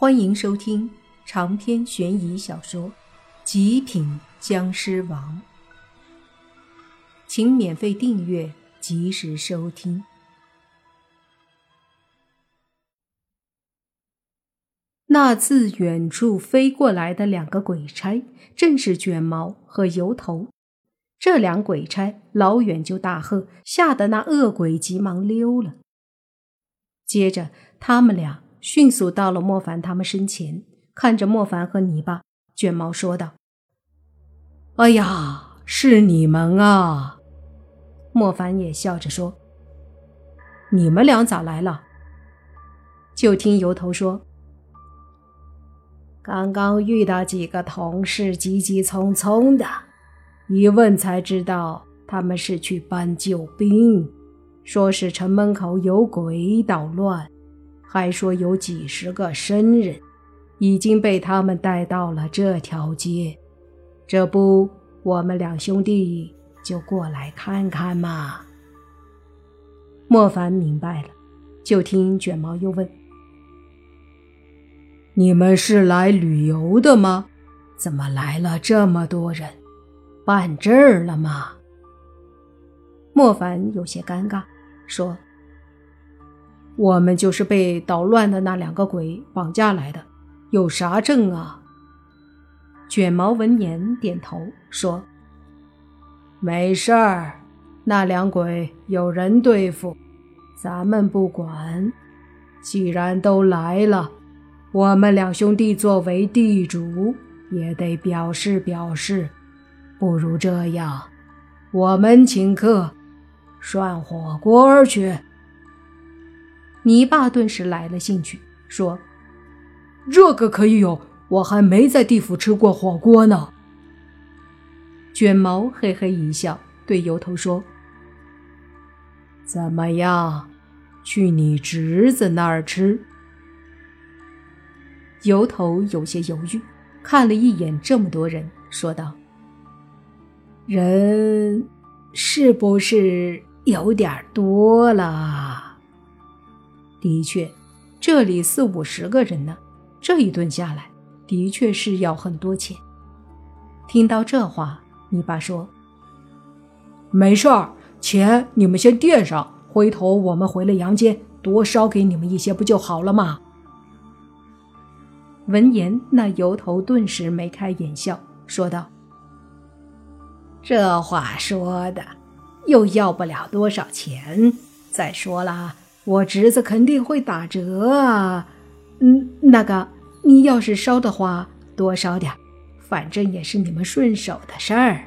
欢迎收听长篇悬疑小说《极品僵尸王》，请免费订阅，及时收听。那自远处飞过来的两个鬼差，正是卷毛和油头。这两鬼差老远就大喝，吓得那恶鬼急忙溜了。接着，他们俩。迅速到了莫凡他们身前，看着莫凡和泥巴，卷毛说道：“哎呀，是你们啊！”莫凡也笑着说：“你们俩咋来了？”就听油头说：“刚刚遇到几个同事急急匆匆的，一问才知道他们是去搬救兵，说是城门口有鬼捣乱。”还说有几十个生人已经被他们带到了这条街，这不，我们两兄弟就过来看看嘛。莫凡明白了，就听卷毛又问：“你们是来旅游的吗？怎么来了这么多人？办证了吗？”莫凡有些尴尬，说。我们就是被捣乱的那两个鬼绑架来的，有啥证啊？卷毛闻言点头说：“没事儿，那两鬼有人对付，咱们不管。既然都来了，我们两兄弟作为地主也得表示表示。不如这样，我们请客，涮火锅去。”泥巴顿时来了兴趣，说：“这个可以有，我还没在地府吃过火锅呢。”卷毛嘿嘿一笑，对油头说：“怎么样，去你侄子那儿吃？”油头有些犹豫，看了一眼这么多人，说道：“人是不是有点多了？”的确，这里四五十个人呢，这一顿下来，的确是要很多钱。听到这话，你爸说：“没事儿，钱你们先垫上，回头我们回了阳间，多烧给你们一些，不就好了吗？”闻言，那油头顿时眉开眼笑，说道：“这话说的，又要不了多少钱。再说了。”我侄子肯定会打折啊，嗯，那个，你要是烧的话，多烧点，反正也是你们顺手的事儿。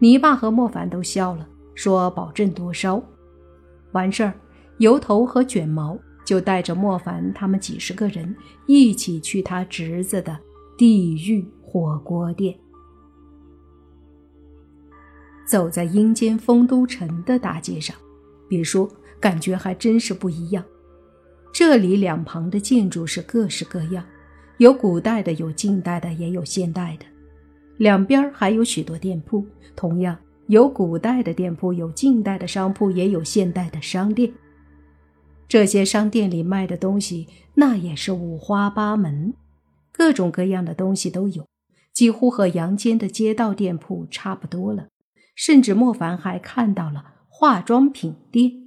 泥巴和莫凡都笑了，说保证多烧。完事儿，油头和卷毛就带着莫凡他们几十个人一起去他侄子的地狱火锅店。走在阴间丰都城的大街上，别说。感觉还真是不一样。这里两旁的建筑是各式各样，有古代的，有近代的，也有现代的。两边还有许多店铺，同样有古代的店铺，有近代的商铺，也有现代的商店。这些商店里卖的东西，那也是五花八门，各种各样的东西都有，几乎和阳间的街道店铺差不多了。甚至莫凡还看到了化妆品店。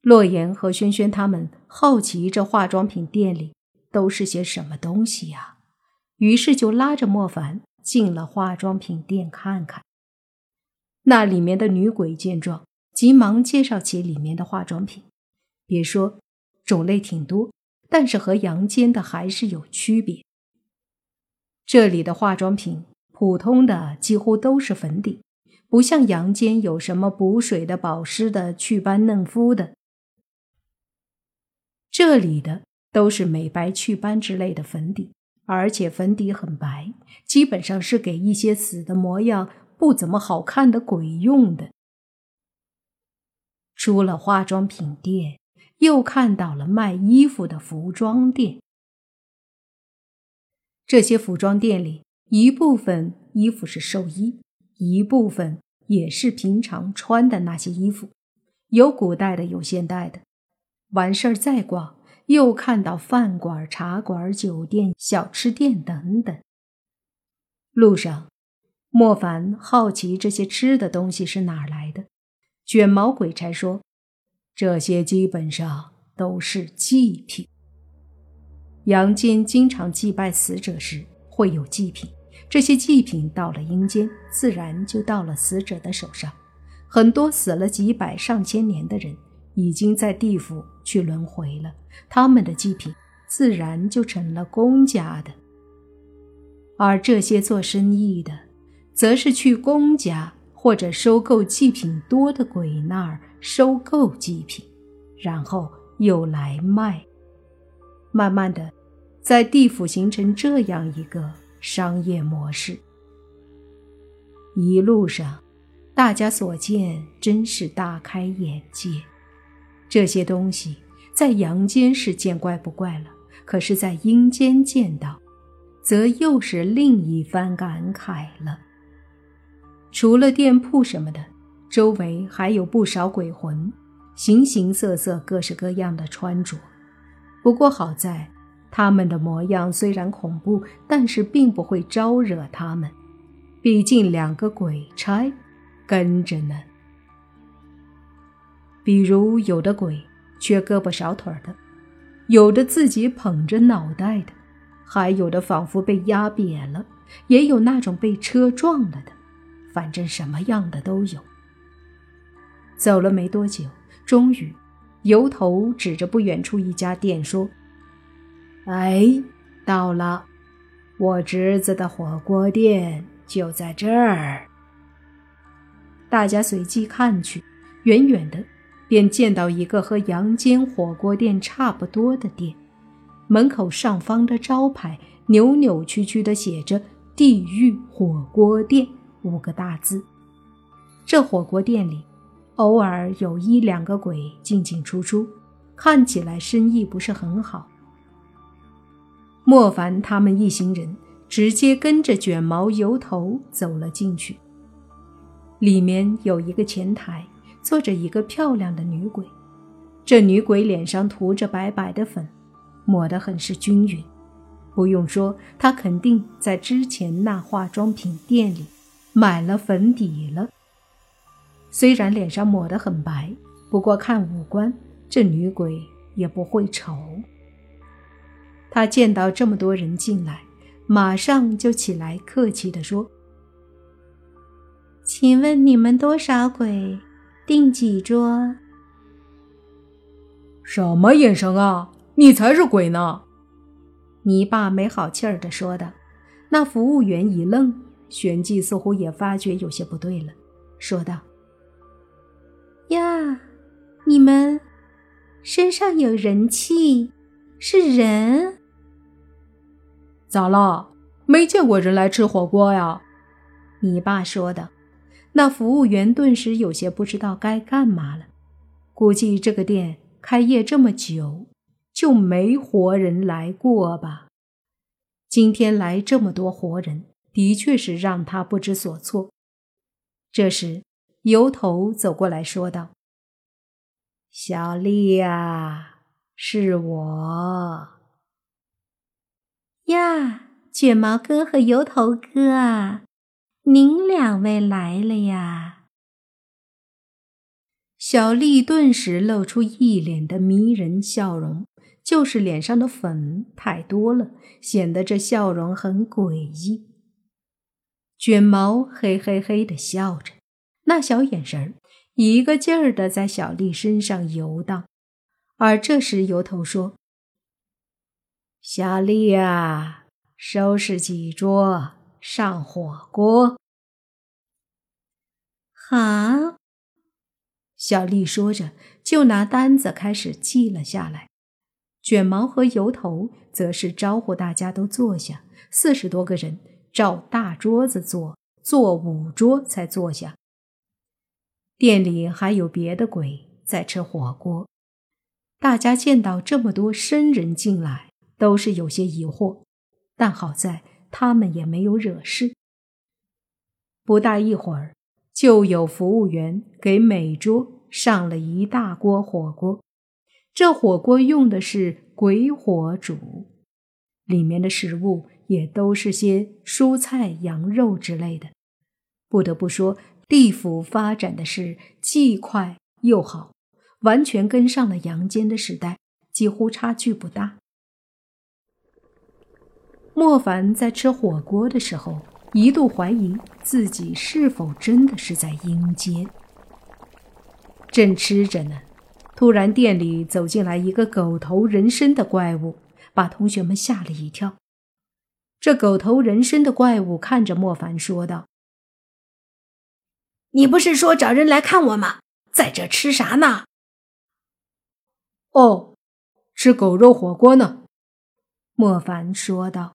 洛言和轩轩他们好奇这化妆品店里都是些什么东西呀，于是就拉着莫凡进了化妆品店看看。那里面的女鬼见状，急忙介绍起里面的化妆品。别说种类挺多，但是和阳间的还是有区别。这里的化妆品普通的几乎都是粉底，不像阳间有什么补水的、保湿的、祛斑嫩肤的。这里的都是美白祛斑之类的粉底，而且粉底很白，基本上是给一些死的模样不怎么好看的鬼用的。出了化妆品店，又看到了卖衣服的服装店。这些服装店里，一部分衣服是寿衣，一部分也是平常穿的那些衣服，有古代的，有现代的。完事儿再逛，又看到饭馆、茶馆、酒店、小吃店等等。路上，莫凡好奇这些吃的东西是哪儿来的。卷毛鬼差说：“这些基本上都是祭品。阳间经常祭拜死者时会有祭品，这些祭品到了阴间，自然就到了死者的手上。很多死了几百上千年的人。”已经在地府去轮回了，他们的祭品自然就成了公家的，而这些做生意的，则是去公家或者收购祭品多的鬼那儿收购祭品，然后又来卖。慢慢的，在地府形成这样一个商业模式。一路上，大家所见真是大开眼界。这些东西在阳间是见怪不怪了，可是，在阴间见到，则又是另一番感慨了。除了店铺什么的，周围还有不少鬼魂，形形色色、各式各样的穿着。不过好在，他们的模样虽然恐怖，但是并不会招惹他们，毕竟两个鬼差跟着呢。比如有的鬼缺胳膊少腿的，有的自己捧着脑袋的，还有的仿佛被压扁了，也有那种被车撞了的，反正什么样的都有。走了没多久，终于，由头指着不远处一家店说：“哎，到了，我侄子的火锅店就在这儿。”大家随即看去，远远的。便见到一个和阳间火锅店差不多的店，门口上方的招牌扭扭曲曲的写着“地狱火锅店”五个大字。这火锅店里，偶尔有一两个鬼进进出出，看起来生意不是很好。莫凡他们一行人直接跟着卷毛油头走了进去，里面有一个前台。坐着一个漂亮的女鬼，这女鬼脸上涂着白白的粉，抹得很是均匀。不用说，她肯定在之前那化妆品店里买了粉底了。虽然脸上抹得很白，不过看五官，这女鬼也不会丑。她见到这么多人进来，马上就起来客气地说：“请问你们多少鬼？”订几桌？什么眼神啊！你才是鬼呢！你爸没好气儿的说道。那服务员一愣，旋即似乎也发觉有些不对了，说道：“呀，你们身上有人气，是人？咋了？没见过人来吃火锅呀？”你爸说的。那服务员顿时有些不知道该干嘛了，估计这个店开业这么久，就没活人来过吧？今天来这么多活人，的确是让他不知所措。这时，油头走过来说道：“小丽呀，是我呀，卷毛哥和油头哥啊。”您两位来了呀！小丽顿时露出一脸的迷人笑容，就是脸上的粉太多了，显得这笑容很诡异。卷毛嘿嘿嘿的笑着，那小眼神一个劲儿的在小丽身上游荡。而这时，油头说：“小丽呀，收拾几桌。”上火锅，好。小丽说着，就拿单子开始记了下来。卷毛和油头则是招呼大家都坐下，四十多个人照大桌子坐，坐五桌才坐下。店里还有别的鬼在吃火锅，大家见到这么多生人进来，都是有些疑惑，但好在。他们也没有惹事。不大一会儿，就有服务员给每桌上了一大锅火锅。这火锅用的是鬼火煮，里面的食物也都是些蔬菜、羊肉之类的。不得不说，地府发展的是既快又好，完全跟上了阳间的时代，几乎差距不大。莫凡在吃火锅的时候，一度怀疑自己是否真的是在阴间。正吃着呢，突然店里走进来一个狗头人身的怪物，把同学们吓了一跳。这狗头人身的怪物看着莫凡说道：“你不是说找人来看我吗？在这吃啥呢？”“哦，吃狗肉火锅呢。”莫凡说道。